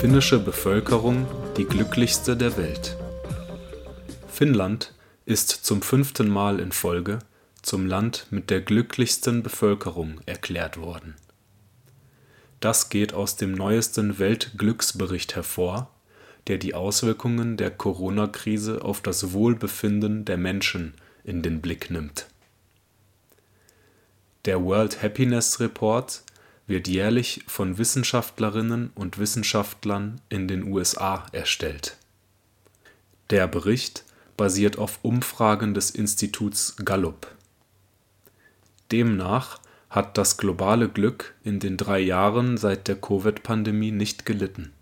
Finnische Bevölkerung die glücklichste der Welt. Finnland ist zum fünften Mal in Folge zum Land mit der glücklichsten Bevölkerung erklärt worden. Das geht aus dem neuesten Weltglücksbericht hervor, der die Auswirkungen der Corona-Krise auf das Wohlbefinden der Menschen in den Blick nimmt. Der World Happiness Report wird jährlich von Wissenschaftlerinnen und Wissenschaftlern in den USA erstellt. Der Bericht basiert auf Umfragen des Instituts Gallup. Demnach hat das globale Glück in den drei Jahren seit der Covid-Pandemie nicht gelitten.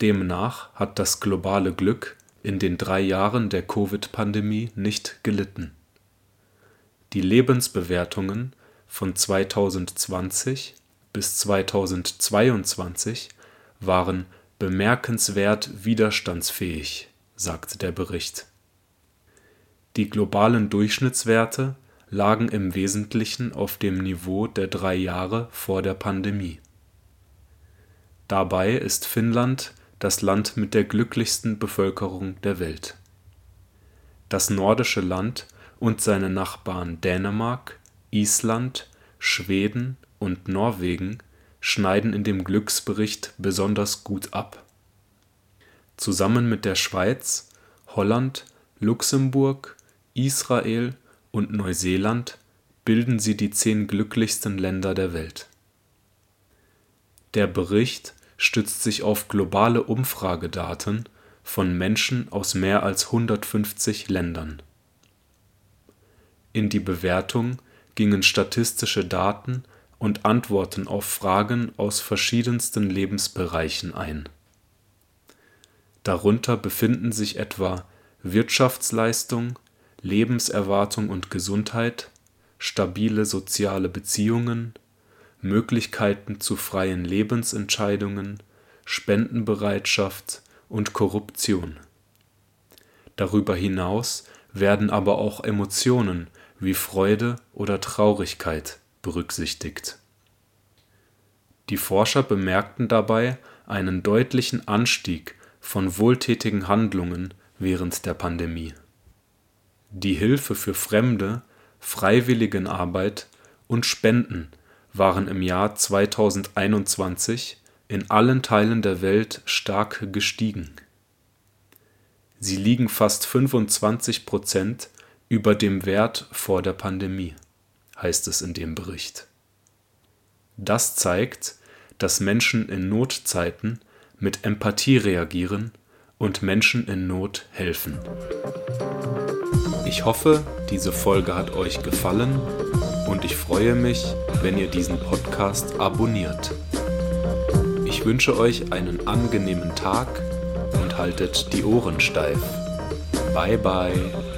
Demnach hat das globale Glück in den drei Jahren der Covid-Pandemie nicht gelitten. Die Lebensbewertungen von 2020 bis 2022 waren bemerkenswert widerstandsfähig, sagt der Bericht. Die globalen Durchschnittswerte lagen im Wesentlichen auf dem Niveau der drei Jahre vor der Pandemie. Dabei ist Finnland das Land mit der glücklichsten Bevölkerung der Welt. Das nordische Land und seine Nachbarn Dänemark, Island, Schweden und Norwegen schneiden in dem Glücksbericht besonders gut ab. Zusammen mit der Schweiz, Holland, Luxemburg, Israel und Neuseeland bilden sie die zehn glücklichsten Länder der Welt. Der Bericht stützt sich auf globale Umfragedaten von Menschen aus mehr als 150 Ländern. In die Bewertung gingen statistische Daten und Antworten auf Fragen aus verschiedensten Lebensbereichen ein. Darunter befinden sich etwa Wirtschaftsleistung, Lebenserwartung und Gesundheit, stabile soziale Beziehungen, Möglichkeiten zu freien Lebensentscheidungen, Spendenbereitschaft und Korruption. Darüber hinaus werden aber auch Emotionen wie Freude oder Traurigkeit berücksichtigt. Die Forscher bemerkten dabei einen deutlichen Anstieg von wohltätigen Handlungen während der Pandemie. Die Hilfe für Fremde, Freiwilligenarbeit und Spenden waren im Jahr 2021 in allen Teilen der Welt stark gestiegen. Sie liegen fast 25 Prozent über dem Wert vor der Pandemie, heißt es in dem Bericht. Das zeigt, dass Menschen in Notzeiten mit Empathie reagieren und Menschen in Not helfen. Ich hoffe, diese Folge hat euch gefallen und ich freue mich, wenn ihr diesen Podcast abonniert. Ich wünsche euch einen angenehmen Tag und haltet die Ohren steif. Bye bye.